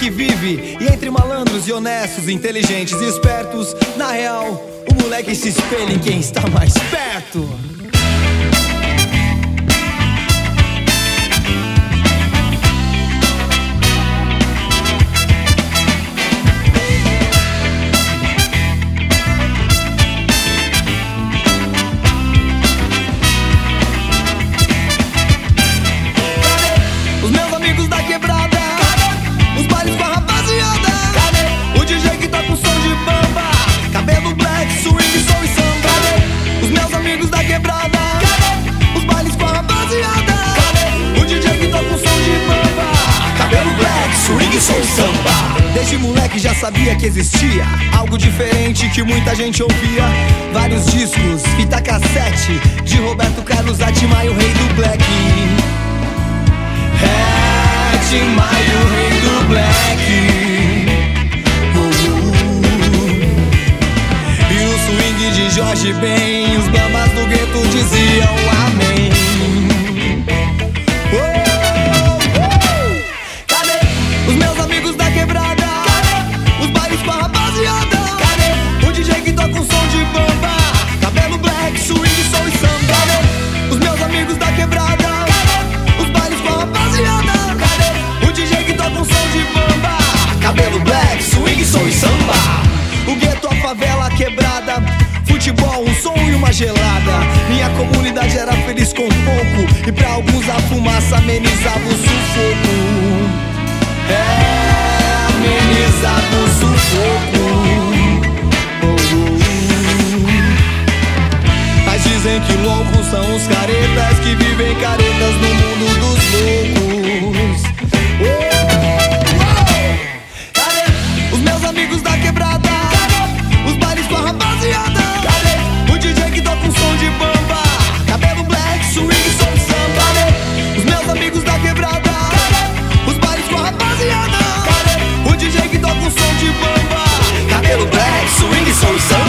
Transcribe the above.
que vive. E entre malandros e honestos, inteligentes e espertos, na real, o moleque se espelha em quem está mais perto. Sou samba. Desde moleque já sabia que existia algo diferente que muita gente ouvia. Vários discos, fita cassete de Roberto Carlos Atimaio, rei do black. É, o rei do black. Uh, uh, uh. E o swing de Jorge Ben. quebrada. Futebol, um som e uma gelada. Minha comunidade era feliz com pouco. E pra alguns a fumaça amenizava o sufoco. É, amenizava o sufoco. so sad.